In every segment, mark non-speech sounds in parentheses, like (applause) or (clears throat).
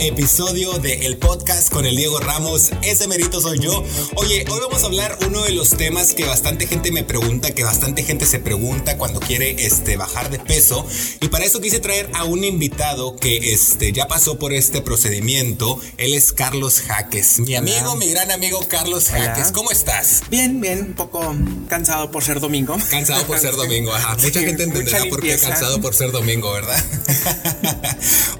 episodio de El Podcast con el Diego Ramos. Ese merito soy yo. Oye, hoy vamos a hablar uno de los temas que bastante gente me pregunta, que bastante gente se pregunta cuando quiere este, bajar de peso. Y para eso quise traer a un invitado que este, ya pasó por este procedimiento. Él es Carlos Jaques. Mi amigo, mi gran amigo Carlos Jaques. ¿Cómo estás? Bien, bien. Un poco cansado por ser domingo. Cansado por ser (laughs) domingo, ajá. Mucha gente entenderá por qué cansado por ser domingo, ¿verdad? (laughs)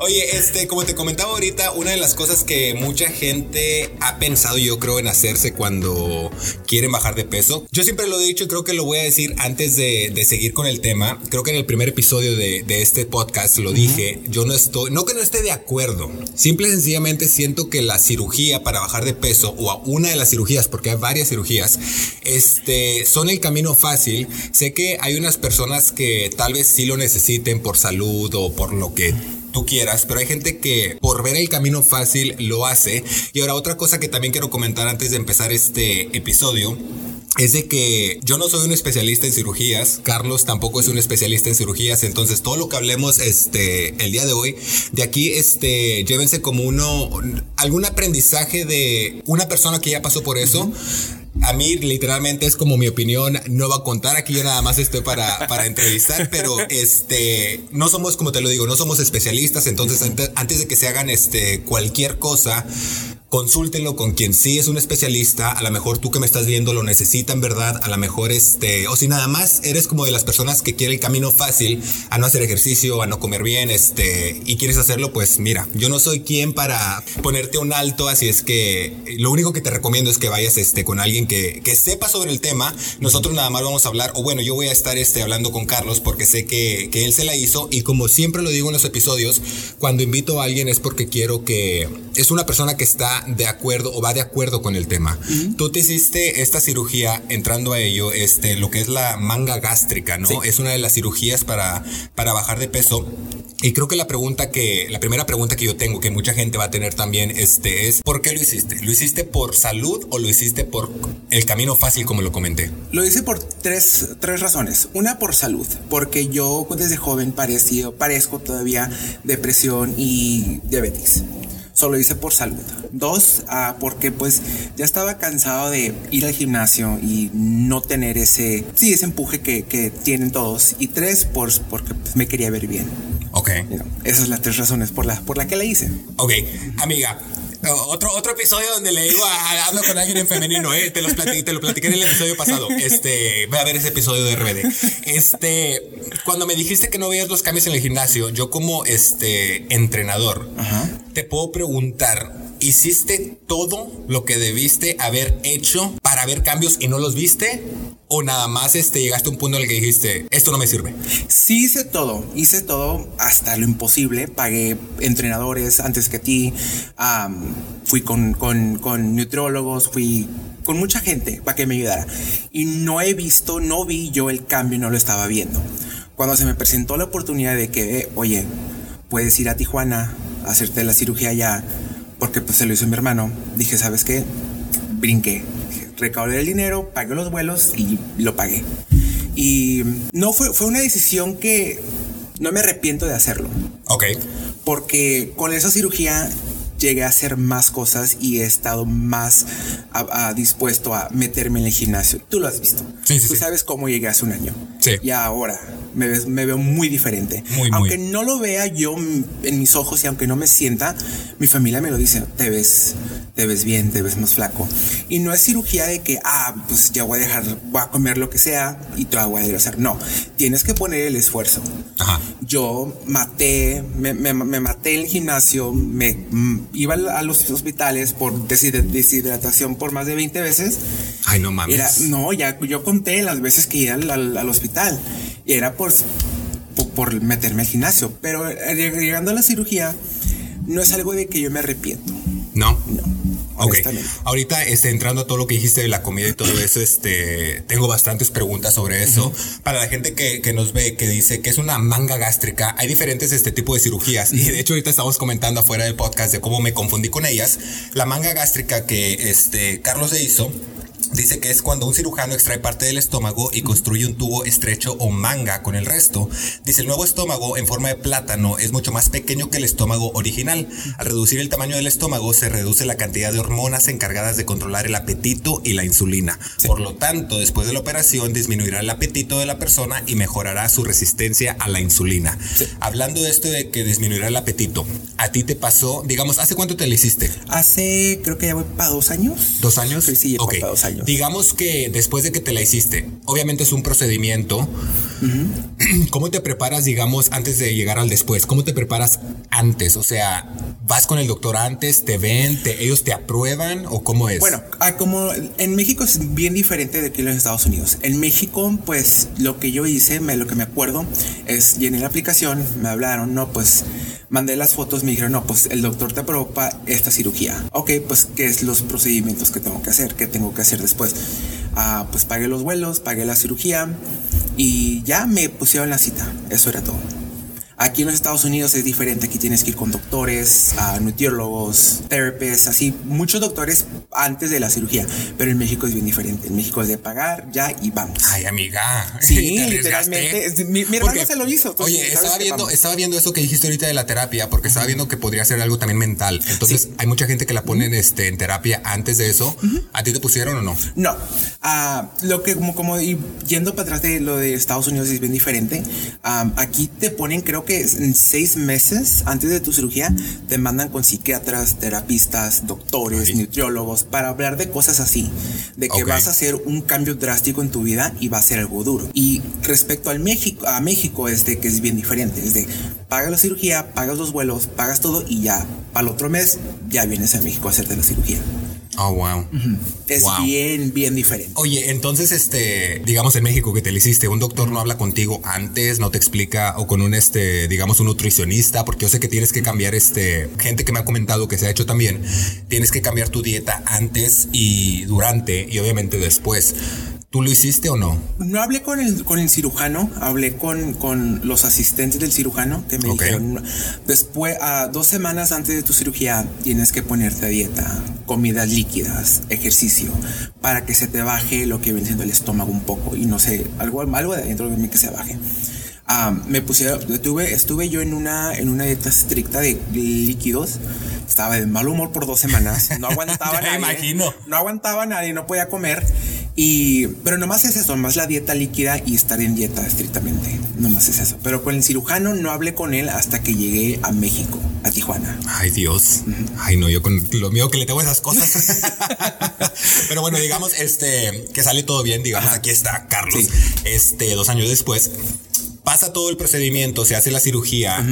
Oye, este, como te comentaba ahorita, una de las cosas que mucha gente ha pensado, yo creo, en hacerse cuando quieren bajar de peso. Yo siempre lo he dicho y creo que lo voy a decir antes de, seguir con el tema. Creo que en el primer episodio de, este podcast lo dije. Yo no estoy, no que no esté de acuerdo. Simple y sencillamente siento que la cirugía para bajar de peso o una de las cirugías, porque hay varias cirugías, este, son el camino fácil. Sé que hay unas personas que tal vez sí lo necesiten por salud o por lo que quieras, pero hay gente que por ver el camino fácil lo hace. Y ahora otra cosa que también quiero comentar antes de empezar este episodio es de que yo no soy un especialista en cirugías, Carlos tampoco es un especialista en cirugías, entonces todo lo que hablemos este el día de hoy, de aquí este llévense como uno algún aprendizaje de una persona que ya pasó por eso a mí literalmente es como mi opinión, no va a contar, aquí yo nada más estoy para, para entrevistar, pero este, no somos, como te lo digo, no somos especialistas, entonces antes, antes de que se hagan este, cualquier cosa, consúltenlo con quien sí es un especialista, a lo mejor tú que me estás viendo lo necesita en verdad, a lo mejor este, o si nada más eres como de las personas que quiere el camino fácil a no hacer ejercicio, a no comer bien, este, y quieres hacerlo, pues mira, yo no soy quien para ponerte un alto, así es que lo único que te recomiendo es que vayas este, con alguien que, que sepa sobre el tema, nosotros nada más vamos a hablar, o bueno, yo voy a estar este, hablando con Carlos porque sé que, que él se la hizo y como siempre lo digo en los episodios, cuando invito a alguien es porque quiero que es una persona que está de acuerdo o va de acuerdo con el tema. Tú te hiciste esta cirugía entrando a ello, este, lo que es la manga gástrica, ¿no? Es una de las cirugías para, para bajar de peso. Y creo que la pregunta que, la primera pregunta que yo tengo, que mucha gente va a tener también, este, es ¿por qué lo hiciste? ¿Lo hiciste por salud o lo hiciste por el camino fácil, como lo comenté? Lo hice por tres, tres razones. Una por salud, porque yo desde joven parecido, parezco todavía depresión y diabetes solo hice por salud. Dos, ah, porque pues ya estaba cansado de ir al gimnasio y no tener ese, sí, ese empuje que, que tienen todos. Y tres, por, porque pues, me quería ver bien. Ok. esas son las tres razones por la, por la que la hice. Ok, amiga, otro, otro episodio donde le digo a, hablo con alguien en femenino, eh, te, los te lo platiqué en el episodio pasado. Este, voy a ver ese episodio de RBD. Este, cuando me dijiste que no veías los cambios en el gimnasio, yo como este entrenador, te puedo preguntar, ¿hiciste todo lo que debiste haber hecho para ver cambios y no los viste? ¿O nada más este, llegaste a un punto en el que dijiste, esto no me sirve? Sí hice todo, hice todo hasta lo imposible. Pagué entrenadores antes que ti, fui con, con, con nutriólogos, fui con mucha gente para que me ayudara. Y no he visto, no vi yo el cambio, no lo estaba viendo. Cuando se me presentó la oportunidad de que, oye, puedes ir a Tijuana hacerte la cirugía ya, porque pues se lo hizo mi hermano, dije, ¿sabes qué? Brinqué recaudé el dinero, pagué los vuelos y lo pagué. Y no fue, fue una decisión que no me arrepiento de hacerlo. Ok. Porque con esa cirugía llegué a hacer más cosas y he estado más dispuesto a meterme en el gimnasio. Tú lo has visto. Sí, sí, Tú sabes cómo llegué hace un año. Sí. Y ahora me, me veo muy diferente. Muy, aunque no lo vea yo en mis ojos y aunque no me sienta, mi familia me lo dice, te ves, te ves bien, te ves más flaco. Y no es cirugía de que, ah, pues ya voy a dejar, voy a comer lo que sea y te voy a adelgazar. No, tienes que poner el esfuerzo. Ajá. Yo maté, me, me, me maté en el gimnasio, me iba a los hospitales por deshidratación por más de 20 veces. Ay, no mames. no, ya yo conté las veces que iba al, hospital y era por, por, meterme al gimnasio. Pero eh, llegando a la cirugía, no es algo de que yo me arrepiento. No. No. Ok. Ahorita, este, entrando a todo lo que dijiste de la comida y todo (clears throat) eso, este, tengo bastantes preguntas sobre eso. Para la gente que, que, nos ve, que dice que es una manga gástrica, hay diferentes este tipo de cirugías. Y de hecho, ahorita estamos comentando afuera del podcast de cómo me confundí con ellas. La manga gástrica que este, Carlos se hizo Dice que es cuando un cirujano extrae parte del estómago y construye un tubo estrecho o manga con el resto. Dice, el nuevo estómago en forma de plátano es mucho más pequeño que el estómago original. Al reducir el tamaño del estómago se reduce la cantidad de hormonas encargadas de controlar el apetito y la insulina. Por lo tanto, después de la operación disminuirá el apetito de la persona y mejorará su resistencia a la insulina. Hablando de esto de que disminuirá el apetito, ¿a ti te pasó, digamos, hace cuánto te lo hiciste? Hace, creo que ya voy para dos años. ¿Dos años? Sí, sí, ya para dos años. Digamos que después de que te la hiciste, obviamente es un procedimiento. ¿Cómo te preparas, digamos, antes de llegar al después? ¿Cómo te preparas antes? O sea, ¿vas con el doctor antes? ¿Te ven? Te, ¿Ellos te aprueban? ¿O cómo es? Bueno, ah, como en México es bien diferente de aquí en los Estados Unidos. En México, pues lo que yo hice, me, lo que me acuerdo, es llené la aplicación, me hablaron, no, pues mandé las fotos, me dijeron, no, pues el doctor te aprobó esta cirugía. Ok, pues qué es los procedimientos que tengo que hacer, qué tengo que hacer después. Ah, pues pagué los vuelos, pagué la cirugía y ya me pusieron la cita. Eso era todo. Aquí en los Estados Unidos es diferente. Aquí tienes que ir con doctores, a nutriólogos, therapists, así, muchos doctores antes de la cirugía. Pero en México es bien diferente. En México es de pagar ya y vamos. Ay, amiga. (laughs) Sí, literalmente. Mi, mi hermano se lo hizo. entonces, Oye, estaba viendo, estaba viendo eso que dijiste ahorita de la terapia, porque estaba viendo que podría ser algo también mental. Entonces, hay mucha gente que la ponen este, en terapia antes de eso. ¿A ti te pusieron o no? No, Ah, lo que como, como y yendo para atrás de lo de Estados Unidos es bien diferente. Am, aquí te ponen, creo que en seis meses antes de tu cirugía, te mandan con psiquiatras, terapistas, doctores, nutriólogos para hablar de cosas así, de que vas a hacer un cambio drástico en tu vida y va a ser algo duro. Y respecto al México, a México es de que es bien diferente, es de pagas la cirugía, pagas los vuelos, pagas todo y ya para el otro mes ya vienes a México a hacerte la cirugía. Oh, wow. Es Wow. bien, bien diferente. Oye, entonces, este, digamos en México que te lo hiciste, un doctor no habla contigo antes, no te explica, o con un, este, digamos, un nutricionista, porque yo sé que tienes que cambiar, este, gente que me ha comentado que se ha hecho también, tienes que cambiar tu dieta antes y durante, y obviamente después. ¿Tú lo hiciste o no? No hablé con el, con el cirujano, hablé con, con los asistentes del cirujano que me dijeron, después, a dos semanas antes de tu cirugía, tienes que ponerte a dieta, comidas líquidas, ejercicio, para que se te baje lo que viene siendo el estómago un poco y no sé, algo, algo de adentro de mí que se baje. Ah, me pusieron, estuve, estuve yo en una, en una dieta estricta de líquidos. Estaba de mal humor por dos semanas. No aguantaba (laughs) nadie. imagino. No aguantaba nadie, no podía comer. Y, pero nomás es eso, nomás la dieta líquida y estar en dieta estrictamente. Nomás es eso. Pero con el cirujano no hablé con él hasta que llegué a México, a Tijuana. Ay, Dios. Ay, no, yo con lo mío que le tengo esas cosas. (laughs) Pero bueno, digamos, este, que sale todo bien, digamos, aquí está Carlos. Sí. Este, dos años después, pasa todo el procedimiento, se hace la cirugía.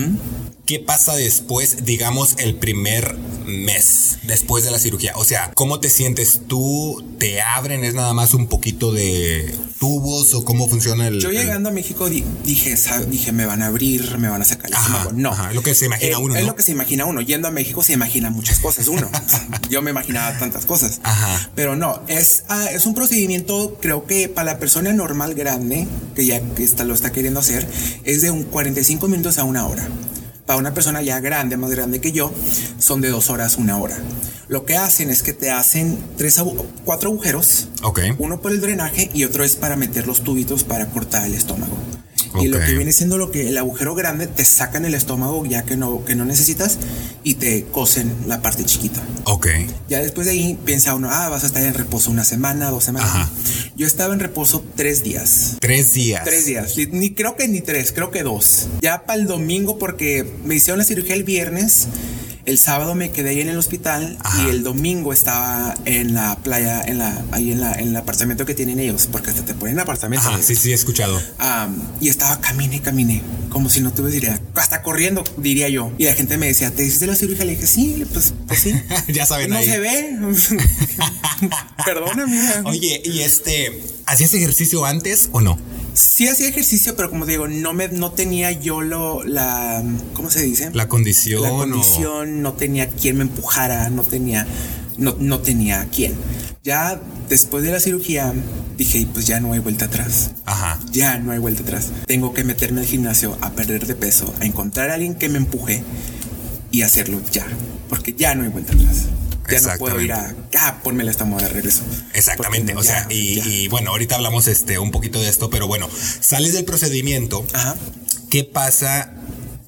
¿Qué pasa después, digamos, el primer mes después de la cirugía? O sea, ¿cómo te sientes tú? ¿Te abren? ¿Es nada más un poquito de tubos o cómo funciona el... Yo el- llegando a México di- dije, dije, me van a abrir, me van a sacar el Ajá, estómago. No. ajá, es lo que se imagina Eh, uno, Es ¿no? lo que se imagina uno. Yendo a México se imagina muchas cosas uno. (laughs) Yo me imaginaba tantas cosas. Ajá. Pero no, es, ah, es un procedimiento, creo que para la persona normal grande, que ya está, lo está queriendo hacer, es de un 45 minutos a una hora. Para una persona ya grande, más grande que yo, son de dos horas, una hora. Lo que hacen es que te hacen tres, cuatro agujeros, Ok. uno por el drenaje y otro es para meter los tubitos para cortar el estómago. Y lo que viene siendo lo que el agujero grande te sacan el estómago ya que no, que no necesitas y te cosen la parte chiquita. Ok. Ya después de ahí piensa uno, ah, vas a estar en reposo una semana, dos semanas. Ajá. Yo estaba en reposo tres días. Tres días. Tres días, Ni- creo que ni tres, creo que dos. Ya para el domingo, porque me hicieron la cirugía el viernes, el sábado me quedé ahí en el hospital Ajá. y el domingo estaba en la playa, en la, ahí en la, en el apartamento que tienen ellos, porque hasta te ponen apartamento. Ajá, sí, sí, he escuchado. Y estaba camine, camine, como si no tuviera hasta corriendo, diría yo. Y la gente me decía, ¿te hiciste la cirugía? Le dije, sí, pues, pues sí. (laughs) Ya saben no ahí. se ve. (laughs) Perdóname. Oye, y este, ¿hacías ejercicio antes o no? Sí hacía ejercicio, pero como digo, no me, no tenía yo lo, la, ¿cómo se dice? La condición. La o- condición, no tenía quien me empujara, no tenía, no, no tenía quién. Ya después de la cirugía dije, pues ya no hay vuelta atrás. Ajá. Ya no hay vuelta atrás. Tengo que meterme al gimnasio a perder de peso, a encontrar a alguien que me empuje y hacerlo ya, porque ya no hay vuelta atrás. Ya no puedo ir a, ah, ponme el estómago de regreso. Exactamente, o sea, y, y, bueno, ahorita hablamos este, un poquito de esto, pero bueno, sales del procedimiento. Ajá. ¿Qué pasa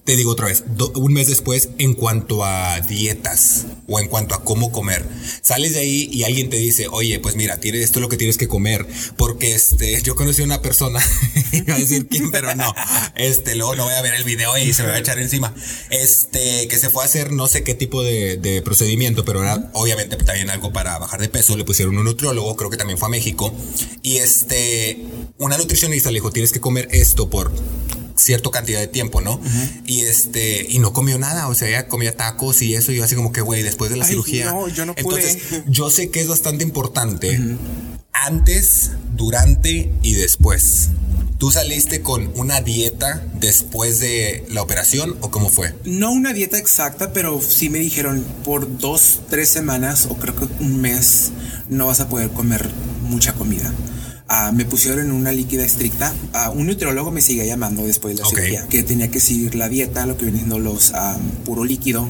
te digo otra vez, un mes después en cuanto a dietas o en cuanto a cómo comer. Sales de ahí y alguien te dice, oye, pues mira, tienes esto es lo que tienes que comer. Porque este, yo conocí a una persona, (laughs) iba a decir quién, pero no. Este, luego no voy a ver el video y se me va a echar encima. Este, que se fue a hacer no sé qué tipo de, procedimiento, pero era obviamente también algo para bajar de peso. Le pusieron un nutriólogo, creo que también fue a México. Y este, una nutricionista le dijo, tienes que comer esto por cierta cantidad de tiempo, ¿no? Y este, y no comió nada, o sea, ella comía tacos y eso, y yo así como que, güey, después de la cirugía. No, yo no pude. Entonces, yo sé que es bastante importante antes, durante y después. ¿Tú saliste con una dieta después de la operación o cómo fue? No una dieta exacta, pero sí me dijeron por dos, tres semanas o creo que un mes no vas a poder comer mucha comida. Ah, me pusieron en una líquida estricta. Uh, un nutriólogo me sigue llamando después de la cirugía, que tenía que seguir la dieta, lo que viene siendo los puro líquido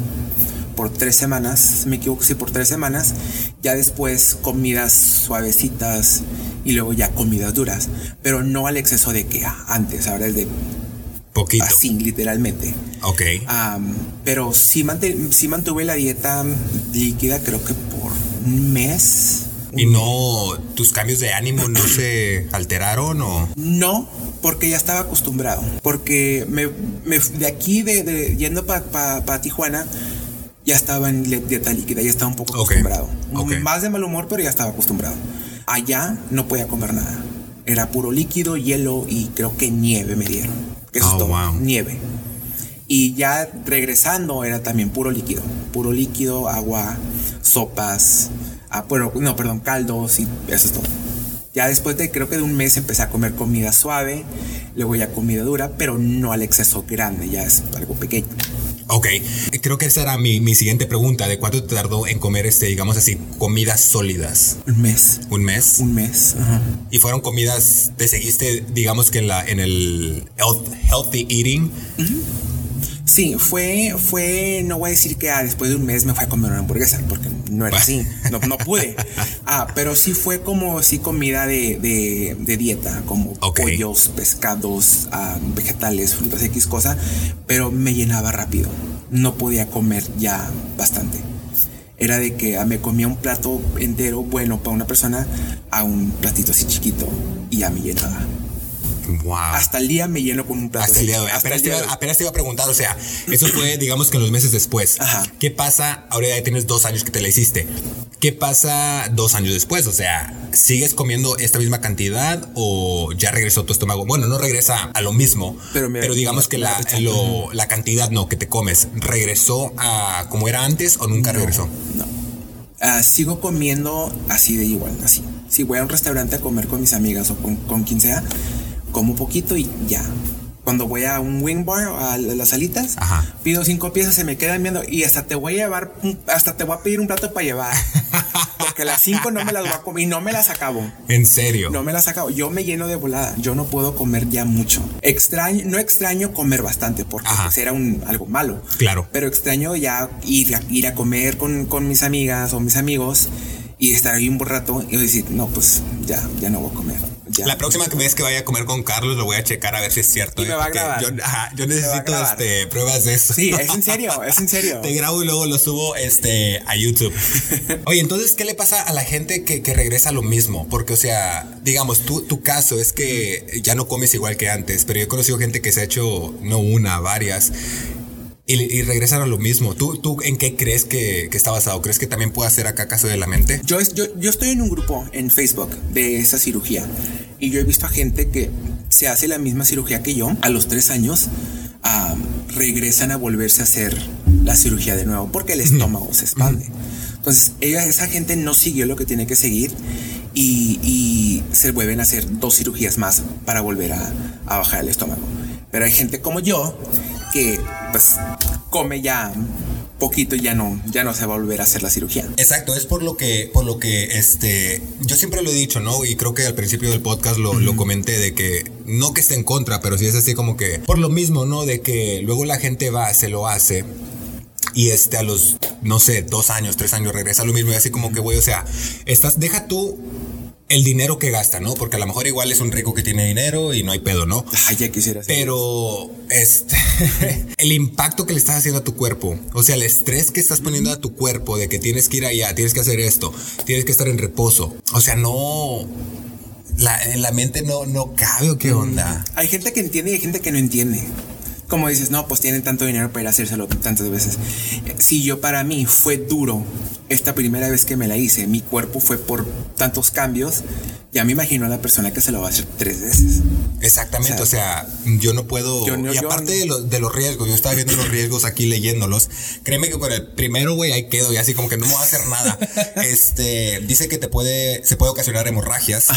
por tres semanas, me equivoco, sí, por tres semanas. Ya después comidas suavecitas y luego ya comidas duras, pero no al exceso de que antes, ahora es de Poquito. Así, literalmente. Ok. pero sí, sí mantuve la dieta líquida, creo que por un mes ¿Y no, tus cambios de ánimo no se alteraron o? No, porque ya estaba acostumbrado. Porque me, de aquí, de, yendo para Tijuana, ya estaba en dieta líquida, ya estaba un poco acostumbrado. Más de mal humor, pero ya estaba acostumbrado. Allá no podía comer nada. Era puro líquido, hielo y creo que nieve me dieron. Eso es oh, todo. Nieve. Y ya regresando era también puro líquido. Puro líquido, agua, sopas, Ah, bueno, no, perdón, caldos y eso es todo. Ya después de creo que de un mes empecé a comer comida suave, luego ya comida dura, pero no al exceso grande, ya es algo pequeño. Ok, creo que esa era mi, mi, siguiente pregunta, ¿de cuánto te tardó en comer, este, digamos así, comidas sólidas? Un mes. ¿Un mes? Un mes. ¿Y fueron comidas, te seguiste, digamos que en, la, en el healthy eating? Sí, fue, fue, no voy a decir que ah, después de un mes me fui a comer una hamburguesa, porque no era así, no, no pude. (laughs) Ah, pero sí fue como sí comida de, de, dieta, como pollos, pescados, ah, vegetales, frutas, X cosa, pero me llenaba rápido. No podía comer ya bastante. Era de que ah, me comía un plato entero bueno para una persona a un platito así chiquito y ya me llenaba. Hasta el día me lleno con un plato. Hasta el día de hoy. Apenas, te iba, a preguntar, o sea, (clears throat) eso fue, digamos que en los meses después. Ajá. ¿Qué pasa? Ahora ya tienes dos años que te la hiciste. ¿Qué pasa dos años después? O sea, ¿sigues comiendo esta misma cantidad o ya regresó tu estómago? Bueno, no regresa a lo mismo, pero, digamos que la, la cantidad no que te comes, ¿regresó a como era antes o nunca regresó? No. Ah, sigo comiendo así de igual, así. Si voy a un restaurante a comer con mis amigas o con, con quien sea, como poquito y ya. Cuando voy a un wing bar, a las salitas, pido cinco piezas, se me quedan viendo y hasta te voy a llevar, hasta te voy a pedir un plato para llevar. (laughs) Porque las cinco no me las voy a comer y no me las acabo. ¿En serio? No me las acabo. Yo me lleno de volada. Yo no puedo comer ya mucho. Extraño, no extraño comer bastante porque pues, era un, algo malo. Claro. Pero extraño ya ir a, ir a comer con, con mis amigas o mis amigos y estar ahí un buen rato y decir, no, pues ya, ya no voy a comer. La próxima vez que vaya a comer con Carlos lo voy a checar a ver si es cierto. Y me va a grabar. Yo, necesito este, pruebas de eso. Sí, es en (laughs) serio, es en serio. Te grabo y luego lo subo este, a YouTube. (laughs) Oye, entonces, ¿qué le pasa a la gente que, que regresa a lo mismo? Porque, o sea, digamos, tú, tu caso es que ya no comes igual que antes, pero yo he conocido gente que se ha hecho no una, varias y, regresan a lo mismo. ¿Tú, ¿Tú en qué crees que, que, está basado? ¿Crees que también puede hacer acá caso de la mente? Yo, yo, yo estoy en un grupo en Facebook de esa cirugía y yo he visto a gente que se hace la misma cirugía que yo a los tres años. regresan a volverse a hacer la cirugía de nuevo porque el estómago se expande. Entonces, ella, esa gente no siguió lo que tiene que seguir y, y se vuelven a hacer dos cirugías más para volver a, a bajar el estómago. Pero hay gente como yo que pues come ya poquito y ya no, ya no se va a volver a hacer la cirugía. Exacto, es por lo que, por lo que este, yo siempre lo he dicho, ¿no? Y creo que al principio del podcast lo, lo comenté de que no que esté en contra, pero sí es así como que por lo mismo, ¿no? De que luego la gente va, se lo hace y este a los, no sé, dos años, tres años regresa lo mismo y así como que, güey, o sea, estás, deja tú el dinero que gasta, ¿no? Porque a lo mejor igual es un rico que tiene dinero y no hay pedo, ¿no? Ay, ya quisiera Pero este (laughs) el impacto que le estás haciendo a tu cuerpo, o sea, el estrés que estás poniendo a tu cuerpo de que tienes que ir allá, tienes que hacer esto, tienes que estar en reposo. O sea, no la, en la mente no, no cabe o qué onda. Hay gente que entiende y hay gente que no entiende como dices, no, pues tienen tanto dinero para ir a hacérselo tantas veces. Si yo para mí fue duro esta primera vez que me la hice, mi cuerpo fue por tantos cambios ya me imagino a la persona que se lo va a hacer tres veces. Exactamente, o sea, yo no puedo... y aparte de, de, los riesgos, yo estaba viendo los riesgos aquí leyéndolos. Créeme que con el primero, güey, ahí quedo y así como que no me va a hacer nada. (laughs) este, dice que te puede, se puede ocasionar hemorragias,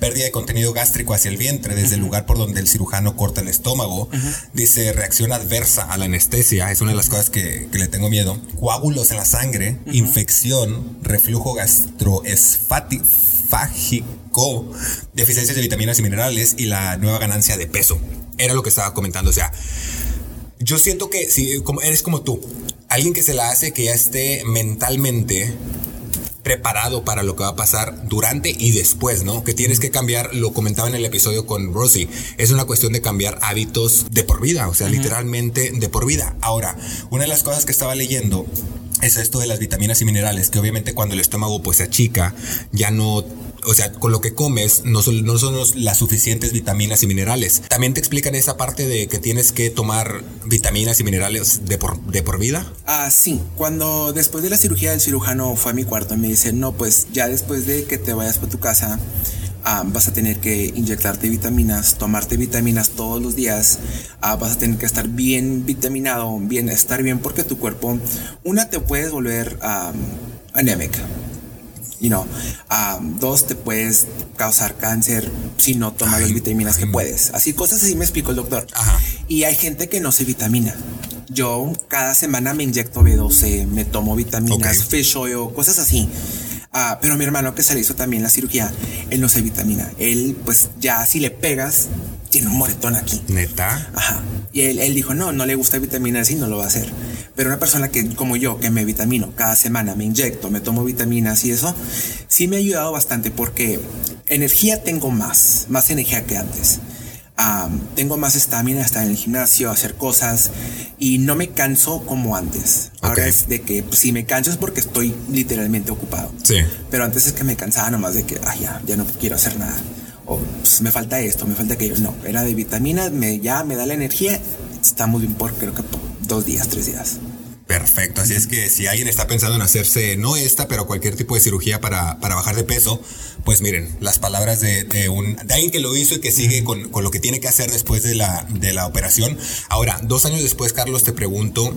pérdida de contenido gástrico hacia el vientre, desde el lugar por donde el cirujano corta el estómago. Dice reacción adversa a la anestesia, es una de las cosas que, que le tengo miedo. Coágulos en la sangre, infección, reflujo gastroesfático fágico, deficiencias de vitaminas y minerales y la nueva ganancia de peso. Era lo que estaba comentando. O sea, yo siento que si como, eres como tú, alguien que se la hace que ya esté mentalmente preparado para lo que va a pasar durante y después, ¿no? Que tienes que cambiar, lo comentaba en el episodio con Rosie, es una cuestión de cambiar hábitos de por vida, o sea, literalmente de por vida. Ahora, una de las cosas que estaba leyendo es esto de las vitaminas y minerales, que obviamente cuando el estómago pues se achica, ya no o sea, con lo que comes no son, no son las suficientes vitaminas y minerales. También te explican esa parte de que tienes que tomar vitaminas y minerales de por, de por vida. Ah, sí. Cuando después de la cirugía el cirujano fue a mi cuarto y me dice, no, pues ya después de que te vayas para tu casa, Ah, vas a tener que inyectarte vitaminas, tomarte vitaminas todos los días, ah, vas a tener que estar bien vitaminado, bien, estar bien porque tu cuerpo, una te puedes volver um, anémica. You know, dos, te puedes causar cáncer si no tomas las vitaminas que puedes. Así, cosas así me explicó el doctor. Y hay gente que no se vitamina. Yo cada semana me inyecto B12, me tomo vitaminas, fish oil, cosas así. Ah, pero mi hermano que se le hizo también la cirugía, él no se vitamina. Él, pues ya si le pegas, tiene un moretón aquí. Neta. Ajá. Y él, él dijo, no, no le gusta vitaminar así, no lo va a hacer. Pero una persona que, como yo, que me vitamino cada semana, me inyecto, me tomo vitaminas y eso, sí me ha ayudado bastante porque energía tengo más, más energía que antes tengo más estamina, estar en el gimnasio, hacer cosas y no me canso como antes. Ahora es de que si me canso es porque estoy literalmente ocupado. Sí. Pero antes es que me cansaba nomás de que, ay, ya, ya no quiero hacer nada. O pues, me falta esto, me falta aquello. No, era de vitaminas, me, ya me da la energía. Estamos bien por creo que dos días, tres días. Perfecto, así es que si alguien está pensando en hacerse, no esta, pero cualquier tipo de cirugía para, para bajar de peso, pues miren, las palabras de, un, de alguien que lo hizo y que sigue con, con, lo que tiene que hacer después de la, de la operación. Ahora, dos años después, Carlos, te pregunto,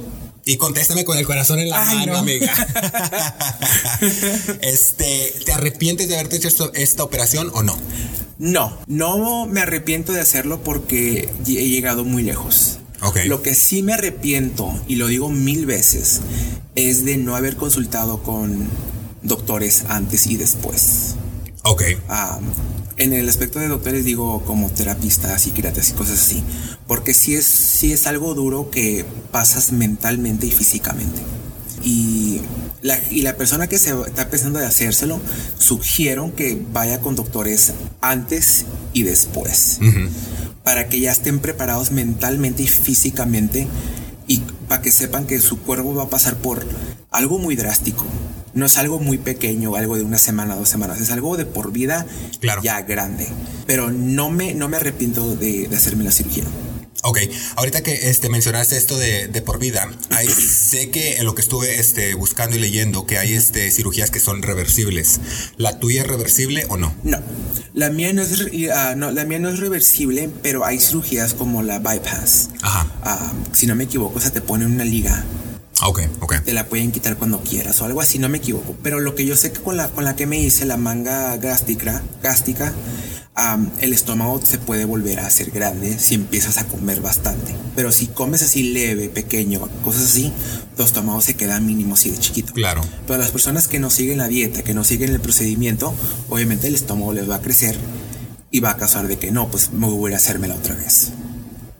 y contéstame con el corazón en la mano, amiga. (laughs) este, ¿te arrepientes de haberte hecho esta operación o no? No, no me arrepiento de hacerlo porque he llegado muy lejos. Lo que sí me arrepiento, y lo digo mil veces, es de no haber consultado con doctores antes y después. Ok. en el aspecto de doctores digo como terapista, psiquiatras y cosas así, porque sí es, sí es algo duro que pasas mentalmente y físicamente. Y la, y la persona que se está pensando de hacérselo, sugiero que vaya con doctores antes y después para que ya estén preparados mentalmente y físicamente y para que sepan que su cuerpo va a pasar por algo muy drástico. No es algo muy pequeño, algo de una semana, dos semanas, es algo de por vida ya grande. Pero no me, no me arrepiento de, de hacerme la cirugía. Ok, ahorita que este, mencionaste esto de, de por vida, hay, sé que en lo que estuve este, buscando y leyendo que hay este, cirugías que son reversibles. ¿La tuya es reversible o no? No, la mía no es, uh, no, la mía no es reversible, pero hay cirugías como la bypass. Ajá. Uh, si no me equivoco, o sea, te ponen una liga. Ok, ok. Te la pueden quitar cuando quieras o algo así, no me equivoco. Pero lo que yo sé que con la, con la que me hice, la manga gástrica, gástrica el estómago se puede volver a hacer grande si empiezas a comer bastante. Pero si comes así leve, pequeño, cosas así, tu estómago se queda mínimo así de chiquito. Claro. Pero las personas que no siguen la dieta, que no siguen el procedimiento, obviamente el estómago les va a crecer y va a causar de que no, pues me voy a hacérmela otra vez.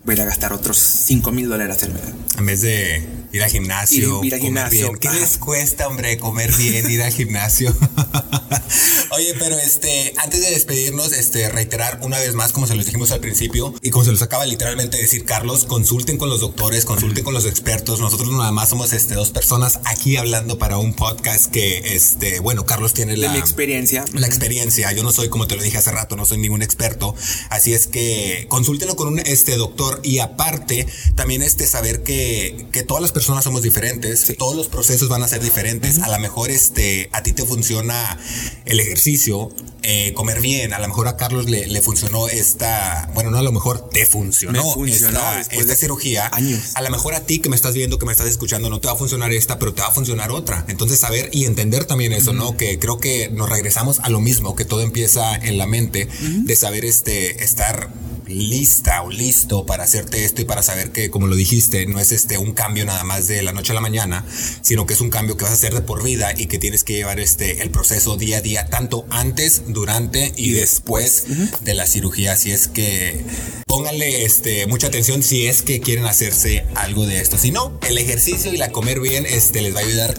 Voy a gastar otros 5 mil dólares a hacérmela. En vez de Ir al gimnasio. Ir, al gimnasio. ¿Qué les cuesta, hombre, comer bien, ir al gimnasio? (laughs) Oye, pero este, antes de despedirnos, este, reiterar una vez más, como se los dijimos al principio, y como se los acaba literalmente de decir Carlos, consulten con los doctores, consulten con los expertos. Nosotros nada más somos este, dos personas aquí hablando para un podcast que, este, bueno, Carlos tiene la... experiencia. La experiencia. Yo no soy, como te lo dije hace rato, no soy ningún experto. Así es que consúltenlo con un este, doctor y aparte, también este, saber que, que todas las personas somos diferentes, todos los procesos van a ser diferentes. A lo mejor este, a ti te funciona el ejercicio, eh, comer bien. A lo mejor a Carlos le, le, funcionó esta, bueno, no a lo mejor te funcionó, funcionó esta, esta cirugía. Años. A lo mejor a ti que me estás viendo, que me estás escuchando, no te va a funcionar esta, pero te va a funcionar otra. Entonces saber y entender también eso, ¿no? Que creo que nos regresamos a lo mismo, que todo empieza en la mente, de saber este, estar lista o listo para hacerte esto y para saber que, como lo dijiste, no es este un cambio nada más de la noche a la mañana, sino que es un cambio que vas a hacer de por vida y que tienes que llevar este el proceso día a día, tanto antes, durante y, después de la cirugía. Así es que pónganle este mucha atención si es que quieren hacerse algo de esto. Si no, el ejercicio y la comer bien este les va a ayudar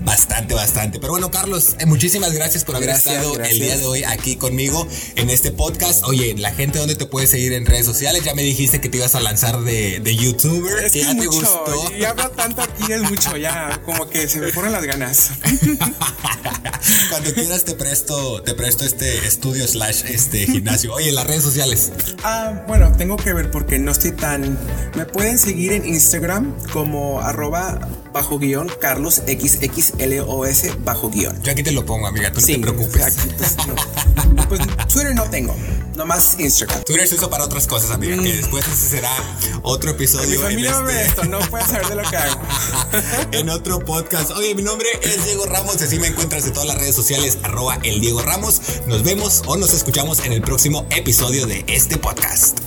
Bastante, bastante. Pero bueno, Carlos, eh, muchísimas gracias por haber estado el día de hoy aquí conmigo en este podcast. Oye, la gente, ¿dónde te puede seguir en redes sociales? Ya me dijiste que te ibas a lanzar de, de youtuber. Es que ya te gustó. Y hablo tanto aquí, es mucho, ya como que se me fueron las ganas. (laughs) Cuando quieras te presto, te presto este estudio slash este gimnasio. Oye, las redes sociales. Ah, bueno, tengo que ver porque no estoy tan. Me pueden seguir en Instagram como arroba bajo guion Carlos XXLOS bajo guion. Yo aquí te lo pongo, amiga, tú no te preocupes. Aquí, pues, (laughs) pues, Twitter no tengo, nomás Instagram. Twitter se usa para otras cosas, amiga, que mm. después ese será otro episodio. Mi familia en este... esto, no puedes saber de lo que hago. (laughs) en otro podcast. Oye, mi nombre es Diego Ramos, así me encuentras en todas las redes sociales, arroba el Diego Ramos. Nos vemos o nos escuchamos en el próximo episodio de este podcast.